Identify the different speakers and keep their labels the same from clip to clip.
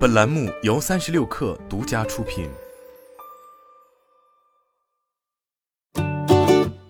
Speaker 1: 本栏目由三十六氪独家出品。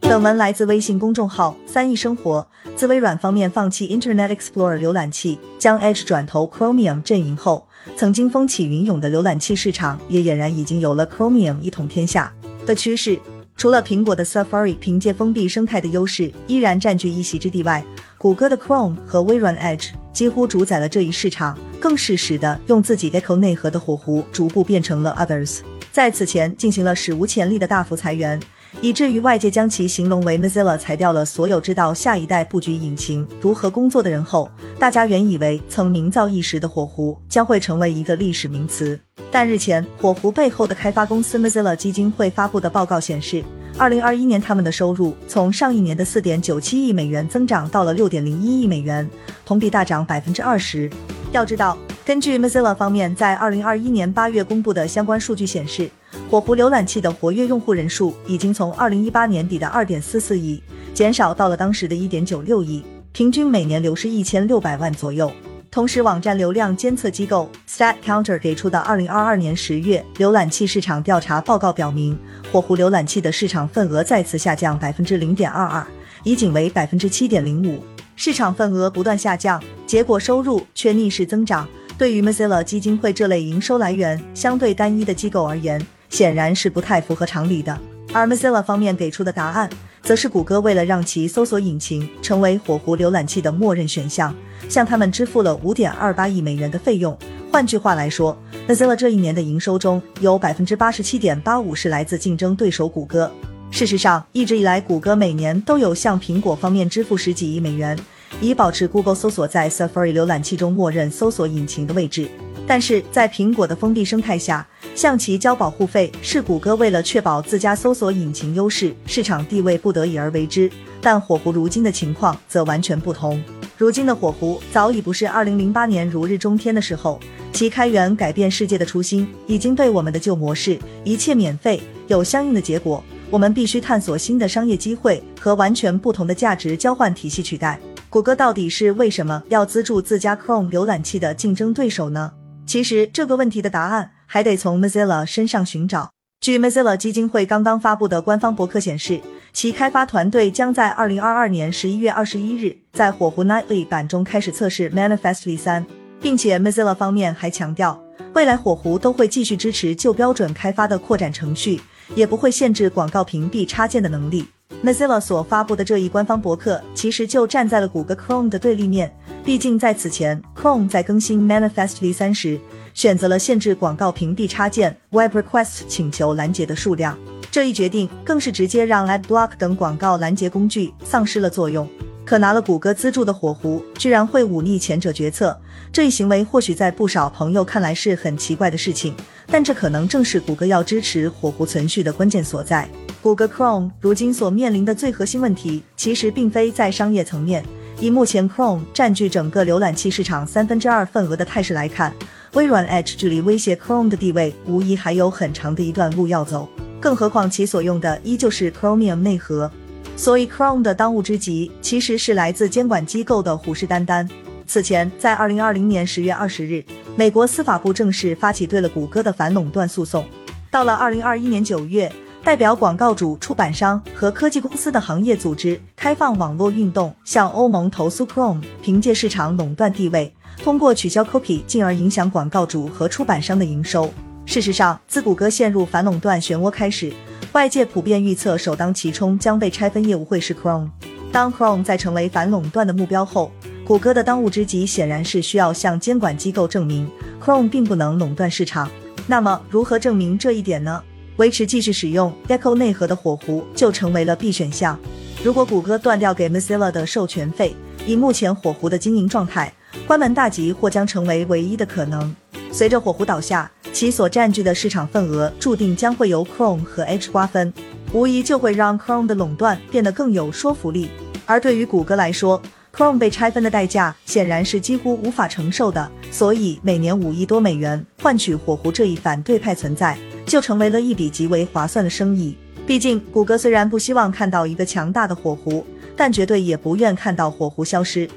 Speaker 2: 本文来自微信公众号“三亿生活”。自微软方面放弃 Internet Explorer 浏览器，将 Edge 转投 Chromium 阵营后，曾经风起云涌的浏览器市场也俨然已经有了 Chromium 一统天下的趋势。除了苹果的 Safari 凭借封闭生态的优势依然占据一席之地外，谷歌的 Chrome 和微软 Edge 几乎主宰了这一市场，更适时的用自己 Echo 内核的火狐逐步变成了 Others。在此前进行了史无前例的大幅裁员，以至于外界将其形容为 Mozilla 裁掉了所有知道下一代布局引擎如何工作的人后，大家原以为曾名噪一时的火狐将会成为一个历史名词。但日前，火狐背后的开发公司 Mozilla 基金会发布的报告显示，二零二一年他们的收入从上一年的四点九七亿美元增长到了六点零一亿美元，同比大涨百分之二十。要知道，根据 Mozilla 方面在二零二一年八月公布的相关数据显示，火狐浏览器的活跃用户人数已经从二零一八年底的二点四四亿减少到了当时的一点九六亿，平均每年流失一千六百万左右。同时，网站流量监测机构 StatCounter 给出的2022年十月浏览器市场调查报告表明，火狐浏览器的市场份额再次下降百分之零点二二，已仅为百分之七点零五。市场份额不断下降，结果收入却逆势增长。对于 Mozilla 基金会这类营收来源相对单一的机构而言，显然是不太符合常理的。而 Mozilla 方面给出的答案。则是谷歌为了让其搜索引擎成为火狐浏览器的默认选项，向他们支付了五点二八亿美元的费用。换句话来说，Mozilla 这一年的营收中有百分之八十七点八五是来自竞争对手谷歌。事实上，一直以来，谷歌每年都有向苹果方面支付十几亿美元，以保持 Google 搜索在 Safari 浏览器中默认搜索引擎的位置。但是在苹果的封闭生态下，向其交保护费是谷歌为了确保自家搜索引擎优势、市场地位不得已而为之。但火狐如今的情况则完全不同。如今的火狐早已不是2008年如日中天的时候，其开源改变世界的初心已经被我们的旧模式“一切免费，有相应的结果”，我们必须探索新的商业机会和完全不同的价值交换体系取代。谷歌到底是为什么要资助自家 Chrome 浏览器的竞争对手呢？其实这个问题的答案。还得从 Mozilla 身上寻找。据 Mozilla 基金会刚刚发布的官方博客显示，其开发团队将在2022年11月21日在火狐 Nightly 版中开始测试 Manifestly 3，并且 Mozilla 方面还强调，未来火狐都会继续支持旧标准开发的扩展程序，也不会限制广告屏蔽插件的能力。Mozilla 所发布的这一官方博客其实就站在了谷歌 Chrome 的对立面，毕竟在此前，Chrome 在更新 Manifestly 3时。选择了限制广告屏蔽插件 Web Request 请求拦截的数量，这一决定更是直接让 AdBlock 等广告拦截工具丧失了作用。可拿了谷歌资助的火狐居然会忤逆前者决策，这一行为或许在不少朋友看来是很奇怪的事情，但这可能正是谷歌要支持火狐存续的关键所在。谷歌 Chrome 如今所面临的最核心问题，其实并非在商业层面。以目前 Chrome 占据整个浏览器市场三分之二份额的态势来看。微软 Edge 距离威胁 Chrome 的地位，无疑还有很长的一段路要走。更何况其所用的依旧是 Chromium 内核，所以 Chrome 的当务之急其实是来自监管机构的虎视眈眈。此前，在二零二零年十月二十日，美国司法部正式发起对了谷歌的反垄断诉讼。到了二零二一年九月，代表广告主、出版商和科技公司的行业组织开放网络运动向欧盟投诉 Chrome 凭借市场垄断地位。通过取消 cookie，进而影响广告主和出版商的营收。事实上，自谷歌陷入反垄断漩涡开始，外界普遍预测首当其冲将被拆分业务会是 Chrome。当 Chrome 在成为反垄断的目标后，谷歌的当务之急显然是需要向监管机构证明 Chrome 并不能垄断市场。那么，如何证明这一点呢？维持继续使用 Echo 内核的火狐就成为了必选项。如果谷歌断掉给 Mozilla 的授权费，以目前火狐的经营状态，关门大吉或将成为唯一的可能。随着火狐倒下，其所占据的市场份额注定将会由 Chrome 和 Edge 瓜分，无疑就会让 Chrome 的垄断变得更有说服力。而对于谷歌来说，Chrome 被拆分的代价显然是几乎无法承受的，所以每年五亿多美元换取火狐这一反对派存在，就成为了一笔极为划算的生意。毕竟，谷歌虽然不希望看到一个强大的火狐，但绝对也不愿看到火狐消失。